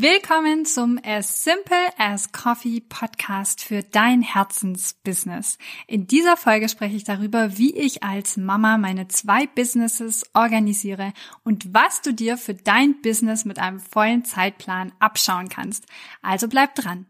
Willkommen zum As Simple as Coffee Podcast für dein Herzensbusiness. In dieser Folge spreche ich darüber, wie ich als Mama meine zwei Businesses organisiere und was du dir für dein Business mit einem vollen Zeitplan abschauen kannst. Also bleib dran.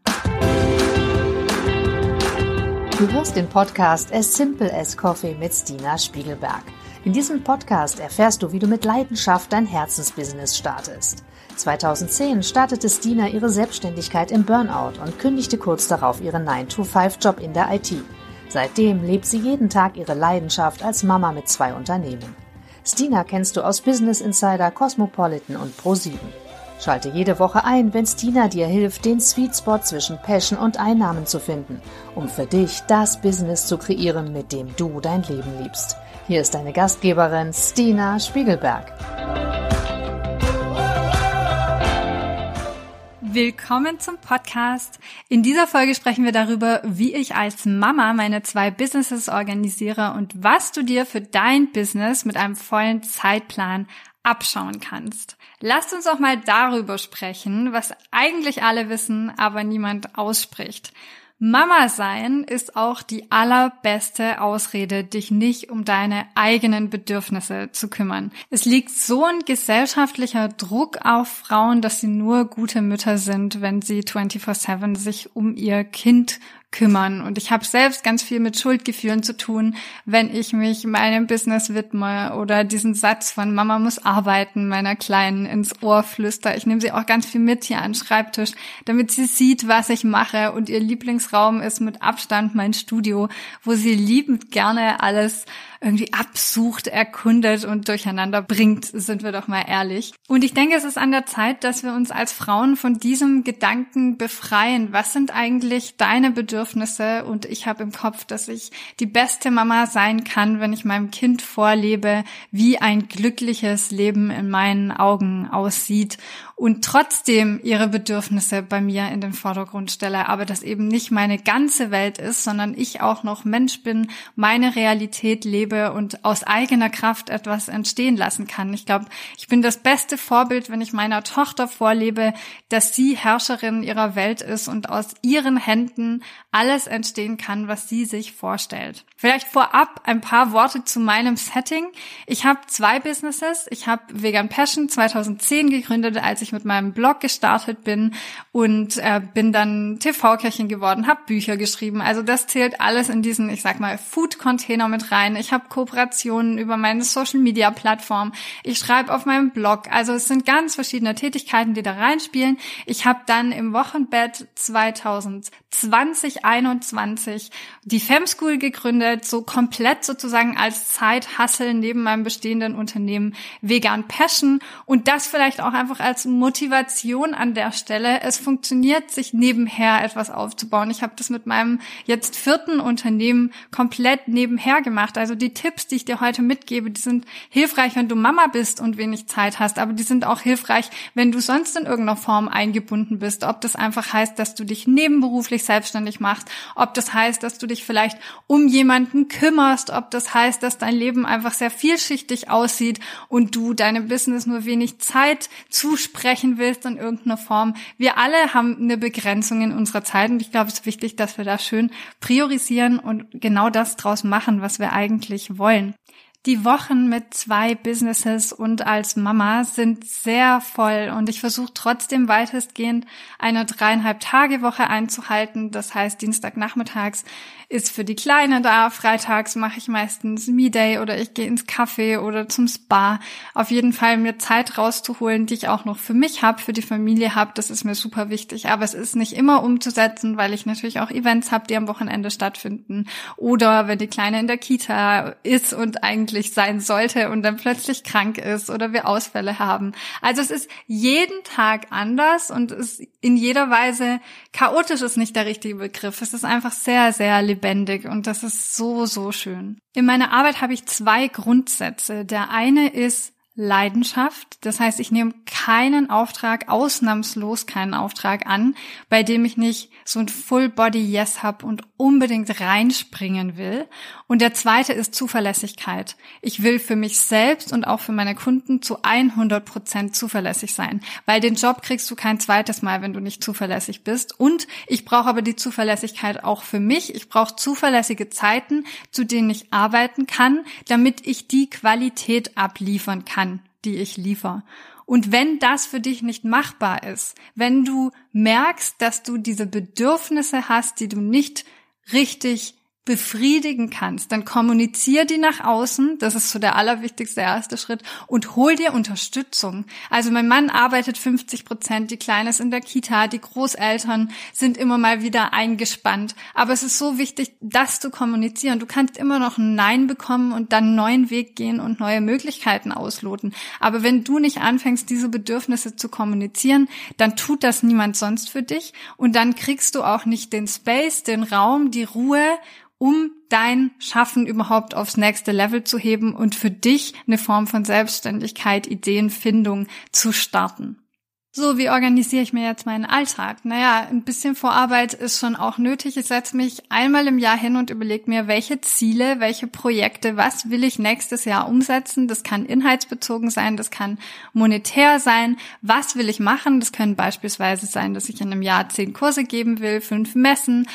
Du hörst den Podcast As Simple as Coffee mit Stina Spiegelberg. In diesem Podcast erfährst du, wie du mit Leidenschaft dein Herzensbusiness startest. 2010 startete Stina ihre Selbstständigkeit im Burnout und kündigte kurz darauf ihren 9-to-5-Job in der IT. Seitdem lebt sie jeden Tag ihre Leidenschaft als Mama mit zwei Unternehmen. Stina kennst du aus Business Insider, Cosmopolitan und Pro7. Schalte jede Woche ein, wenn Stina dir hilft, den Sweet Spot zwischen Passion und Einnahmen zu finden, um für dich das Business zu kreieren, mit dem du dein Leben liebst. Hier ist deine Gastgeberin Stina Spiegelberg. Willkommen zum Podcast. In dieser Folge sprechen wir darüber, wie ich als Mama meine zwei Businesses organisiere und was du dir für dein Business mit einem vollen Zeitplan abschauen kannst. Lasst uns auch mal darüber sprechen, was eigentlich alle wissen, aber niemand ausspricht. Mama sein ist auch die allerbeste Ausrede, dich nicht um deine eigenen Bedürfnisse zu kümmern. Es liegt so ein gesellschaftlicher Druck auf Frauen, dass sie nur gute Mütter sind, wenn sie 24/7 sich um ihr Kind kümmern. Und ich habe selbst ganz viel mit Schuldgefühlen zu tun, wenn ich mich meinem Business widme oder diesen Satz von Mama muss arbeiten meiner Kleinen ins Ohr flüster. Ich nehme sie auch ganz viel mit hier an den Schreibtisch, damit sie sieht, was ich mache. Und ihr Lieblingsraum ist mit Abstand mein Studio, wo sie liebend gerne alles irgendwie absucht, erkundet und durcheinander bringt, sind wir doch mal ehrlich. Und ich denke, es ist an der Zeit, dass wir uns als Frauen von diesem Gedanken befreien. Was sind eigentlich deine Bedürfnisse? Und ich habe im Kopf, dass ich die beste Mama sein kann, wenn ich meinem Kind vorlebe, wie ein glückliches Leben in meinen Augen aussieht und trotzdem ihre Bedürfnisse bei mir in den Vordergrund stelle, aber das eben nicht meine ganze Welt ist, sondern ich auch noch Mensch bin, meine Realität lebe und aus eigener Kraft etwas entstehen lassen kann. Ich glaube, ich bin das beste Vorbild, wenn ich meiner Tochter vorlebe, dass sie Herrscherin ihrer Welt ist und aus ihren Händen alles entstehen kann, was sie sich vorstellt. Vielleicht vorab ein paar Worte zu meinem Setting. Ich habe zwei Businesses. Ich habe Vegan Passion 2010 gegründet, als ich ich mit meinem Blog gestartet bin und äh, bin dann TV-Köchin geworden, habe Bücher geschrieben. Also das zählt alles in diesen, ich sag mal, Food-Container mit rein. Ich habe Kooperationen über meine Social-Media-Plattform. Ich schreibe auf meinem Blog. Also es sind ganz verschiedene Tätigkeiten, die da reinspielen. Ich habe dann im Wochenbett 2020, 21 die Fem gegründet, so komplett sozusagen als Zeithassel neben meinem bestehenden Unternehmen Vegan Passion und das vielleicht auch einfach als Motivation an der Stelle. Es funktioniert, sich nebenher etwas aufzubauen. Ich habe das mit meinem jetzt vierten Unternehmen komplett nebenher gemacht. Also die Tipps, die ich dir heute mitgebe, die sind hilfreich, wenn du Mama bist und wenig Zeit hast, aber die sind auch hilfreich, wenn du sonst in irgendeiner Form eingebunden bist. Ob das einfach heißt, dass du dich nebenberuflich selbstständig machst, ob das heißt, dass du dich vielleicht um jemanden kümmerst, ob das heißt, dass dein Leben einfach sehr vielschichtig aussieht und du deinem Business nur wenig Zeit zusprichst sprechen willst in irgendeiner Form. Wir alle haben eine Begrenzung in unserer Zeit und ich glaube, es ist wichtig, dass wir da schön priorisieren und genau das draus machen, was wir eigentlich wollen. Die Wochen mit zwei Businesses und als Mama sind sehr voll und ich versuche trotzdem weitestgehend eine dreieinhalb Tage Woche einzuhalten. Das heißt, Dienstagnachmittags ist für die Kleine da, freitags mache ich meistens Me-Day oder ich gehe ins Café oder zum Spa. Auf jeden Fall mir Zeit rauszuholen, die ich auch noch für mich habe, für die Familie habe, das ist mir super wichtig. Aber es ist nicht immer umzusetzen, weil ich natürlich auch Events habe, die am Wochenende stattfinden oder wenn die Kleine in der Kita ist und eigentlich eigentlich sein sollte und dann plötzlich krank ist oder wir Ausfälle haben. Also es ist jeden Tag anders und es in jeder Weise chaotisch ist nicht der richtige Begriff. Es ist einfach sehr, sehr lebendig und das ist so, so schön. In meiner Arbeit habe ich zwei Grundsätze. Der eine ist Leidenschaft. Das heißt, ich nehme keinen Auftrag, ausnahmslos keinen Auftrag an, bei dem ich nicht so ein Full Body Yes habe und unbedingt reinspringen will. Und der zweite ist Zuverlässigkeit. Ich will für mich selbst und auch für meine Kunden zu 100 Prozent zuverlässig sein, weil den Job kriegst du kein zweites Mal, wenn du nicht zuverlässig bist. Und ich brauche aber die Zuverlässigkeit auch für mich. Ich brauche zuverlässige Zeiten, zu denen ich arbeiten kann, damit ich die Qualität abliefern kann die ich liefere. Und wenn das für dich nicht machbar ist, wenn du merkst, dass du diese Bedürfnisse hast, die du nicht richtig befriedigen kannst, dann kommunizier die nach außen. Das ist so der allerwichtigste erste Schritt und hol dir Unterstützung. Also mein Mann arbeitet 50 Prozent, die Kleine ist in der Kita, die Großeltern sind immer mal wieder eingespannt. Aber es ist so wichtig, das zu kommunizieren. Du kannst immer noch ein Nein bekommen und dann einen neuen Weg gehen und neue Möglichkeiten ausloten. Aber wenn du nicht anfängst, diese Bedürfnisse zu kommunizieren, dann tut das niemand sonst für dich und dann kriegst du auch nicht den Space, den Raum, die Ruhe um dein Schaffen überhaupt aufs nächste Level zu heben und für dich eine Form von Selbstständigkeit, Ideenfindung zu starten. So, wie organisiere ich mir jetzt meinen Alltag? Naja, ein bisschen Vorarbeit ist schon auch nötig. Ich setze mich einmal im Jahr hin und überlege mir, welche Ziele, welche Projekte, was will ich nächstes Jahr umsetzen. Das kann inhaltsbezogen sein, das kann monetär sein. Was will ich machen? Das können beispielsweise sein, dass ich in einem Jahr zehn Kurse geben will, fünf Messen,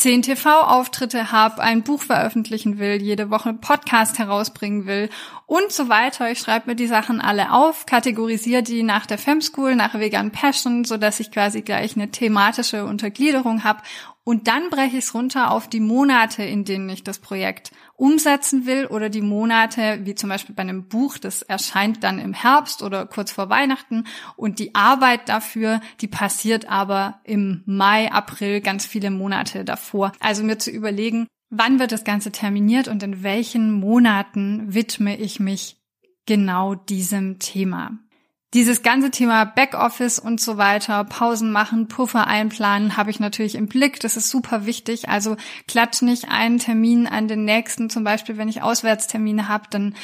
zehn TV-Auftritte habe, ein Buch veröffentlichen will, jede Woche einen Podcast herausbringen will und so weiter. Ich schreibe mir die Sachen alle auf, kategorisiere die nach der Femschool, nach Vegan Passion, so dass ich quasi gleich eine thematische Untergliederung habe und dann breche ich es runter auf die Monate, in denen ich das Projekt umsetzen will oder die Monate, wie zum Beispiel bei einem Buch, das erscheint dann im Herbst oder kurz vor Weihnachten und die Arbeit dafür, die passiert aber im Mai, April, ganz viele Monate davor. Also mir zu überlegen, wann wird das Ganze terminiert und in welchen Monaten widme ich mich genau diesem Thema. Dieses ganze Thema Backoffice und so weiter, Pausen machen, Puffer einplanen, habe ich natürlich im Blick. Das ist super wichtig. Also klatsch nicht einen Termin an den nächsten. Zum Beispiel, wenn ich Auswärtstermine habe, dann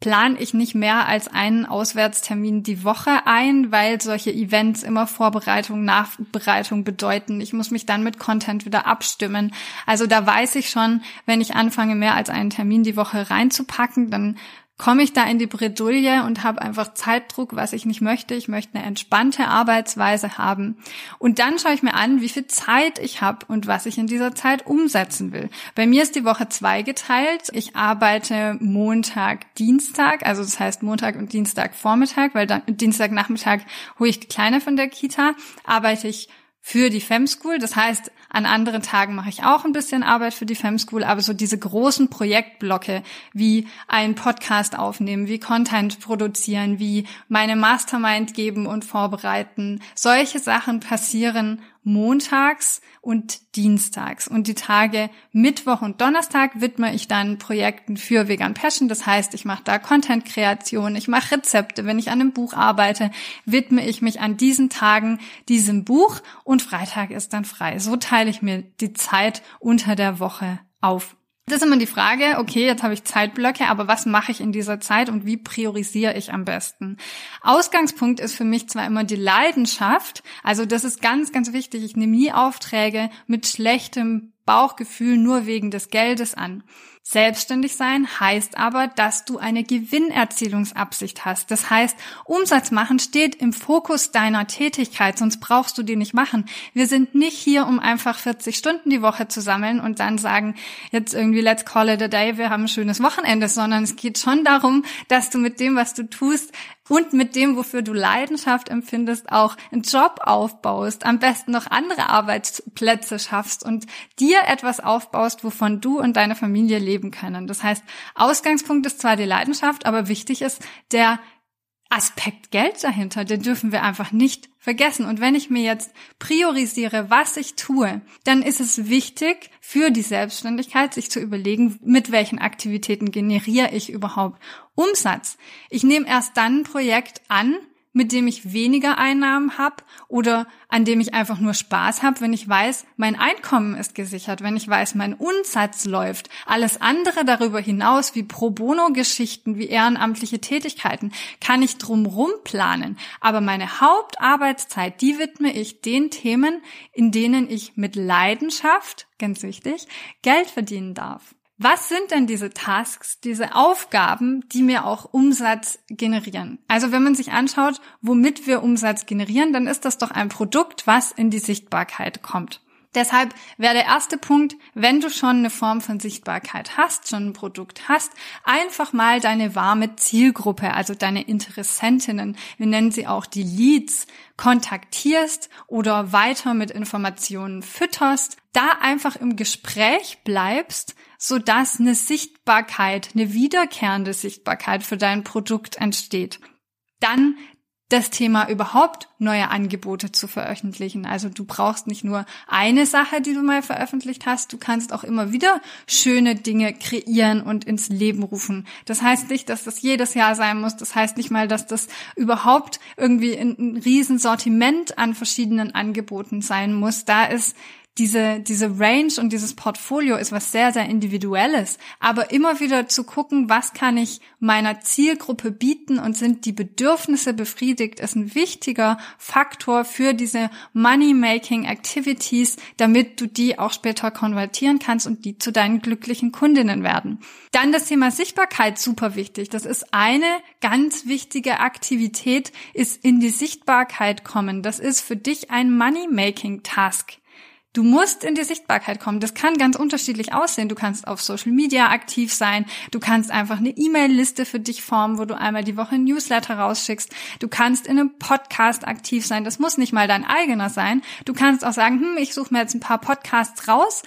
plane ich nicht mehr als einen Auswärtstermin die Woche ein, weil solche Events immer Vorbereitung, Nachbereitung bedeuten. Ich muss mich dann mit Content wieder abstimmen. Also da weiß ich schon, wenn ich anfange, mehr als einen Termin die Woche reinzupacken, dann komme ich da in die Bredouille und habe einfach Zeitdruck, was ich nicht möchte. Ich möchte eine entspannte Arbeitsweise haben. Und dann schaue ich mir an, wie viel Zeit ich habe und was ich in dieser Zeit umsetzen will. Bei mir ist die Woche zwei geteilt. Ich arbeite Montag, Dienstag, also das heißt Montag und Dienstag Vormittag, weil dann Dienstagnachmittag hole ich die Kleine von der Kita, arbeite ich für die Fem School. Das heißt, an anderen Tagen mache ich auch ein bisschen Arbeit für die Fem School, aber so diese großen Projektblocke wie ein Podcast aufnehmen, wie Content produzieren, wie meine Mastermind geben und vorbereiten, solche Sachen passieren montags und dienstags. Und die Tage Mittwoch und Donnerstag widme ich dann Projekten für Vegan Passion. Das heißt, ich mache da Content-Kreation, ich mache Rezepte. Wenn ich an einem Buch arbeite, widme ich mich an diesen Tagen diesem Buch und Freitag ist dann frei. So teile ich mir die Zeit unter der Woche auf. Das ist immer die Frage, okay, jetzt habe ich Zeitblöcke, aber was mache ich in dieser Zeit und wie priorisiere ich am besten? Ausgangspunkt ist für mich zwar immer die Leidenschaft, also das ist ganz, ganz wichtig. Ich nehme nie Aufträge mit schlechtem Bauchgefühl nur wegen des Geldes an. Selbstständig sein heißt aber, dass du eine Gewinnerzielungsabsicht hast. Das heißt, Umsatz machen steht im Fokus deiner Tätigkeit, sonst brauchst du die nicht machen. Wir sind nicht hier, um einfach 40 Stunden die Woche zu sammeln und dann sagen, jetzt irgendwie let's call it a day, wir haben ein schönes Wochenende, sondern es geht schon darum, dass du mit dem, was du tust, und mit dem, wofür du Leidenschaft empfindest, auch einen Job aufbaust, am besten noch andere Arbeitsplätze schaffst und dir etwas aufbaust, wovon du und deine Familie leben können. Das heißt, Ausgangspunkt ist zwar die Leidenschaft, aber wichtig ist der Aspekt Geld dahinter, den dürfen wir einfach nicht vergessen. Und wenn ich mir jetzt priorisiere, was ich tue, dann ist es wichtig für die Selbstständigkeit, sich zu überlegen, mit welchen Aktivitäten generiere ich überhaupt Umsatz. Ich nehme erst dann ein Projekt an, mit dem ich weniger Einnahmen habe oder an dem ich einfach nur Spaß habe, wenn ich weiß, mein Einkommen ist gesichert, wenn ich weiß, mein Umsatz läuft. Alles andere darüber hinaus, wie Pro Bono-Geschichten, wie ehrenamtliche Tätigkeiten, kann ich drumrum planen. Aber meine Hauptarbeitszeit, die widme ich den Themen, in denen ich mit Leidenschaft, ganz wichtig, Geld verdienen darf. Was sind denn diese Tasks, diese Aufgaben, die mir auch Umsatz generieren? Also wenn man sich anschaut, womit wir Umsatz generieren, dann ist das doch ein Produkt, was in die Sichtbarkeit kommt. Deshalb wäre der erste Punkt, wenn du schon eine Form von Sichtbarkeit hast, schon ein Produkt hast, einfach mal deine warme Zielgruppe, also deine Interessentinnen, wir nennen sie auch die Leads, kontaktierst oder weiter mit Informationen fütterst, da einfach im Gespräch bleibst, so dass eine Sichtbarkeit, eine wiederkehrende Sichtbarkeit für dein Produkt entsteht. Dann das Thema überhaupt neue Angebote zu veröffentlichen. Also du brauchst nicht nur eine Sache, die du mal veröffentlicht hast, du kannst auch immer wieder schöne Dinge kreieren und ins Leben rufen. Das heißt nicht, dass das jedes Jahr sein muss. Das heißt nicht mal, dass das überhaupt irgendwie ein, Riesensortiment an verschiedenen Angeboten sein muss. Da ist diese, diese Range und dieses Portfolio ist was sehr, sehr individuelles. Aber immer wieder zu gucken, was kann ich meiner Zielgruppe bieten und sind die Bedürfnisse befriedigt, ist ein wichtiger Faktor für diese Money-Making Activities, damit du die auch später konvertieren kannst und die zu deinen glücklichen Kundinnen werden. Dann das Thema Sichtbarkeit, super wichtig. Das ist eine ganz wichtige Aktivität, ist in die Sichtbarkeit kommen. Das ist für dich ein Money-Making Task. Du musst in die Sichtbarkeit kommen. Das kann ganz unterschiedlich aussehen. Du kannst auf Social Media aktiv sein. Du kannst einfach eine E-Mail-Liste für dich formen, wo du einmal die Woche ein Newsletter rausschickst. Du kannst in einem Podcast aktiv sein. Das muss nicht mal dein eigener sein. Du kannst auch sagen, hm, ich suche mir jetzt ein paar Podcasts raus,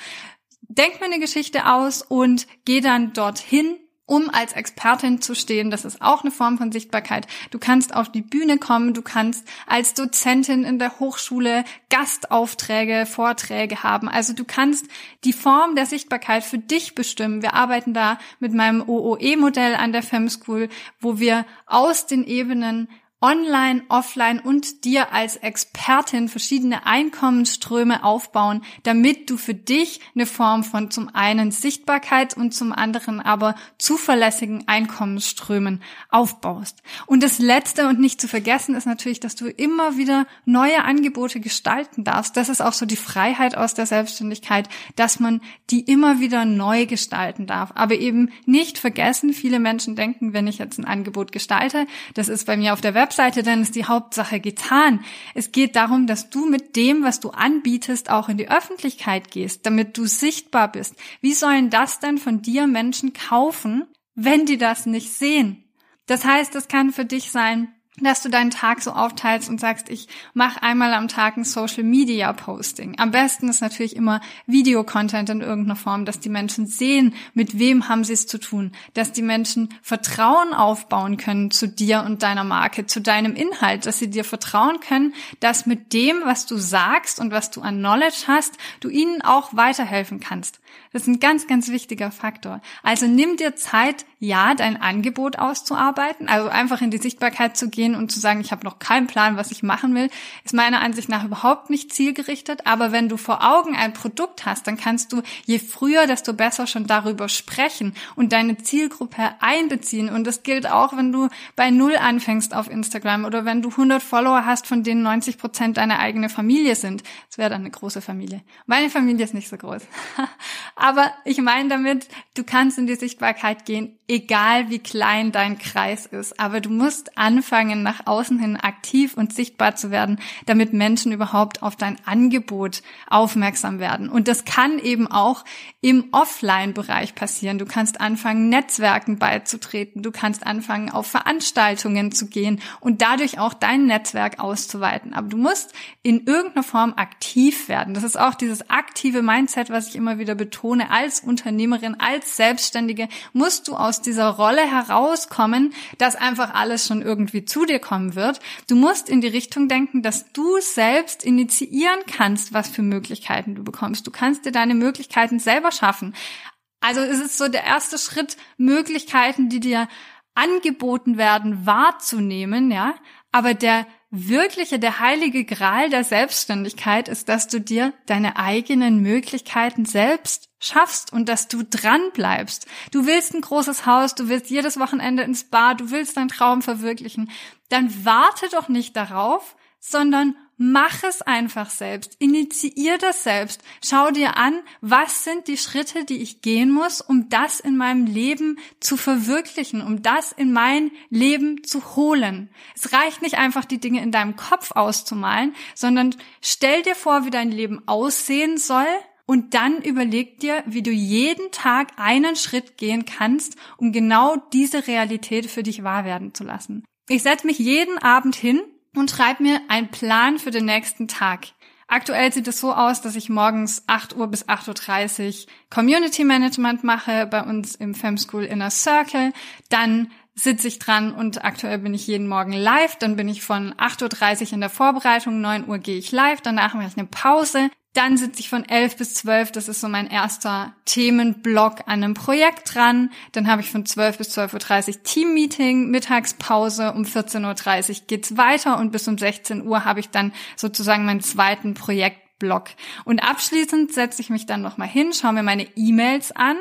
denk mir eine Geschichte aus und geh dann dorthin um als Expertin zu stehen. Das ist auch eine Form von Sichtbarkeit. Du kannst auf die Bühne kommen, du kannst als Dozentin in der Hochschule Gastaufträge, Vorträge haben. Also du kannst die Form der Sichtbarkeit für dich bestimmen. Wir arbeiten da mit meinem OOE-Modell an der Fem School, wo wir aus den Ebenen online, offline und dir als Expertin verschiedene Einkommensströme aufbauen, damit du für dich eine Form von zum einen Sichtbarkeit und zum anderen aber zuverlässigen Einkommensströmen aufbaust. Und das letzte und nicht zu vergessen ist natürlich, dass du immer wieder neue Angebote gestalten darfst. Das ist auch so die Freiheit aus der Selbstständigkeit, dass man die immer wieder neu gestalten darf. Aber eben nicht vergessen, viele Menschen denken, wenn ich jetzt ein Angebot gestalte, das ist bei mir auf der Website Webseite, dann ist die Hauptsache getan. Es geht darum, dass du mit dem, was du anbietest, auch in die Öffentlichkeit gehst, damit du sichtbar bist. Wie sollen das denn von dir Menschen kaufen, wenn die das nicht sehen? Das heißt, es kann für dich sein, dass du deinen Tag so aufteilst und sagst, ich mache einmal am Tag ein Social Media Posting. Am besten ist natürlich immer Videocontent in irgendeiner Form, dass die Menschen sehen, mit wem haben sie es zu tun, dass die Menschen Vertrauen aufbauen können zu dir und deiner Marke, zu deinem Inhalt, dass sie dir vertrauen können, dass mit dem, was du sagst und was du an Knowledge hast, du ihnen auch weiterhelfen kannst. Das ist ein ganz, ganz wichtiger Faktor. Also nimm dir Zeit, ja, dein Angebot auszuarbeiten, also einfach in die Sichtbarkeit zu gehen und zu sagen, ich habe noch keinen Plan, was ich machen will, ist meiner Ansicht nach überhaupt nicht zielgerichtet. Aber wenn du vor Augen ein Produkt hast, dann kannst du je früher, desto besser schon darüber sprechen und deine Zielgruppe einbeziehen. Und das gilt auch, wenn du bei Null anfängst auf Instagram oder wenn du 100 Follower hast, von denen 90 Prozent deine eigene Familie sind. Das wäre dann eine große Familie. Meine Familie ist nicht so groß. Aber ich meine damit, du kannst in die Sichtbarkeit gehen, egal wie klein dein Kreis ist. Aber du musst anfangen, nach außen hin aktiv und sichtbar zu werden, damit Menschen überhaupt auf dein Angebot aufmerksam werden. Und das kann eben auch im Offline-Bereich passieren. Du kannst anfangen, Netzwerken beizutreten. Du kannst anfangen, auf Veranstaltungen zu gehen und dadurch auch dein Netzwerk auszuweiten. Aber du musst in irgendeiner Form aktiv werden. Das ist auch dieses aktive Mindset, was ich immer wieder betone. Als Unternehmerin, als Selbstständige musst du aus aus dieser Rolle herauskommen, dass einfach alles schon irgendwie zu dir kommen wird. Du musst in die Richtung denken, dass du selbst initiieren kannst, was für Möglichkeiten du bekommst. Du kannst dir deine Möglichkeiten selber schaffen. Also es ist so der erste Schritt, Möglichkeiten, die dir angeboten werden, wahrzunehmen, ja. Aber der wirkliche, der heilige Gral der Selbstständigkeit ist, dass du dir deine eigenen Möglichkeiten selbst schaffst und dass du dran bleibst. Du willst ein großes Haus, du willst jedes Wochenende ins Bar, du willst deinen Traum verwirklichen. Dann warte doch nicht darauf, sondern mach es einfach selbst. Initiier das selbst. Schau dir an, was sind die Schritte, die ich gehen muss, um das in meinem Leben zu verwirklichen, um das in mein Leben zu holen. Es reicht nicht einfach, die Dinge in deinem Kopf auszumalen, sondern stell dir vor, wie dein Leben aussehen soll und dann überleg dir, wie du jeden Tag einen Schritt gehen kannst, um genau diese Realität für dich wahr werden zu lassen. Ich setze mich jeden Abend hin und schreib mir einen Plan für den nächsten Tag. Aktuell sieht es so aus, dass ich morgens 8 Uhr bis 8.30 Uhr Community Management mache bei uns im Fem School Inner Circle. Dann sitze ich dran und aktuell bin ich jeden Morgen live. Dann bin ich von 8.30 Uhr in der Vorbereitung, 9 Uhr gehe ich live, danach mache ich eine Pause. Dann sitze ich von 11 bis 12, das ist so mein erster Themenblock an einem Projekt dran. Dann habe ich von 12 bis 12.30 Uhr Teammeeting, Mittagspause, um 14.30 Uhr geht's weiter und bis um 16 Uhr habe ich dann sozusagen meinen zweiten Projektblock. Und abschließend setze ich mich dann nochmal hin, schaue mir meine E-Mails an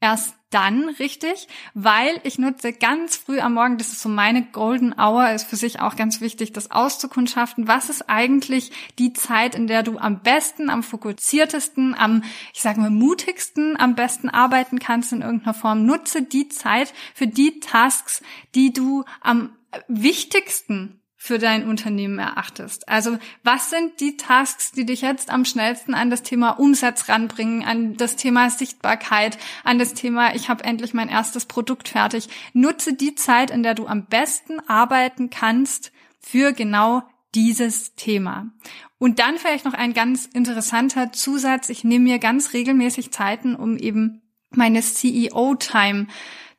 erst dann richtig, weil ich nutze ganz früh am Morgen, das ist so meine Golden Hour, ist für sich auch ganz wichtig, das auszukundschaften. Was ist eigentlich die Zeit, in der du am besten, am fokussiertesten, am, ich sage mal, mutigsten am besten arbeiten kannst in irgendeiner Form? Nutze die Zeit für die Tasks, die du am wichtigsten für dein Unternehmen erachtest. Also was sind die Tasks, die dich jetzt am schnellsten an das Thema Umsatz ranbringen, an das Thema Sichtbarkeit, an das Thema, ich habe endlich mein erstes Produkt fertig. Nutze die Zeit, in der du am besten arbeiten kannst für genau dieses Thema. Und dann vielleicht noch ein ganz interessanter Zusatz. Ich nehme mir ganz regelmäßig Zeiten, um eben meine CEO-Time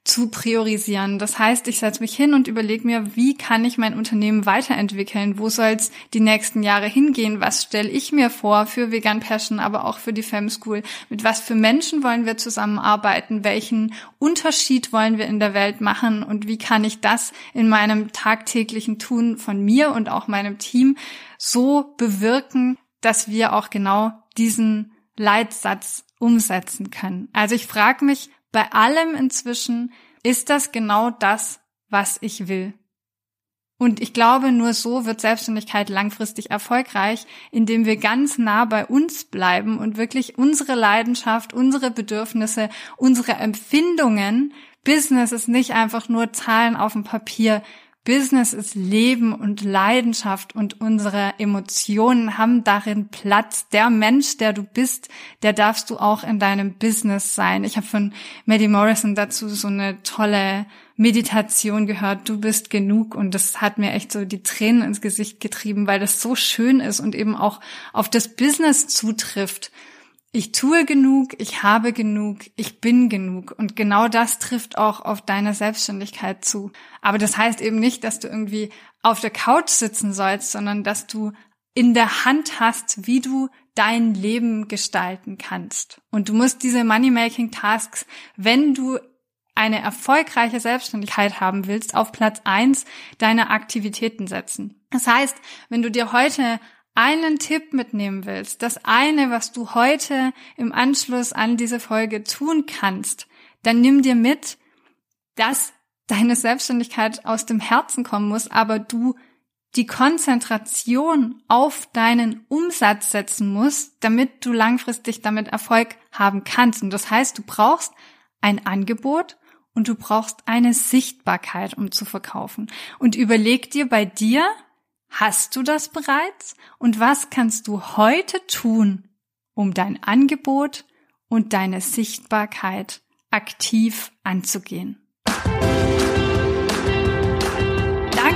zu priorisieren. Das heißt, ich setze mich hin und überlege mir, wie kann ich mein Unternehmen weiterentwickeln? Wo soll es die nächsten Jahre hingehen? Was stelle ich mir vor für Vegan Passion, aber auch für die Fem School? Mit was für Menschen wollen wir zusammenarbeiten? Welchen Unterschied wollen wir in der Welt machen? Und wie kann ich das in meinem tagtäglichen Tun von mir und auch meinem Team so bewirken, dass wir auch genau diesen Leitsatz umsetzen können? Also ich frage mich, bei allem inzwischen ist das genau das, was ich will. Und ich glaube, nur so wird Selbstständigkeit langfristig erfolgreich, indem wir ganz nah bei uns bleiben und wirklich unsere Leidenschaft, unsere Bedürfnisse, unsere Empfindungen, Business ist nicht einfach nur Zahlen auf dem Papier, Business ist Leben und Leidenschaft und unsere Emotionen haben darin Platz. Der Mensch, der du bist, der darfst du auch in deinem Business sein. Ich habe von Maddie Morrison dazu so eine tolle Meditation gehört, du bist genug und das hat mir echt so die Tränen ins Gesicht getrieben, weil das so schön ist und eben auch auf das Business zutrifft ich tue genug, ich habe genug, ich bin genug. Und genau das trifft auch auf deine Selbstständigkeit zu. Aber das heißt eben nicht, dass du irgendwie auf der Couch sitzen sollst, sondern dass du in der Hand hast, wie du dein Leben gestalten kannst. Und du musst diese Money-Making-Tasks, wenn du eine erfolgreiche Selbstständigkeit haben willst, auf Platz eins deiner Aktivitäten setzen. Das heißt, wenn du dir heute einen Tipp mitnehmen willst, das eine, was du heute im Anschluss an diese Folge tun kannst, dann nimm dir mit, dass deine Selbstständigkeit aus dem Herzen kommen muss, aber du die Konzentration auf deinen Umsatz setzen musst, damit du langfristig damit Erfolg haben kannst. Und das heißt, du brauchst ein Angebot und du brauchst eine Sichtbarkeit, um zu verkaufen. Und überleg dir bei dir, Hast du das bereits? Und was kannst du heute tun, um dein Angebot und deine Sichtbarkeit aktiv anzugehen?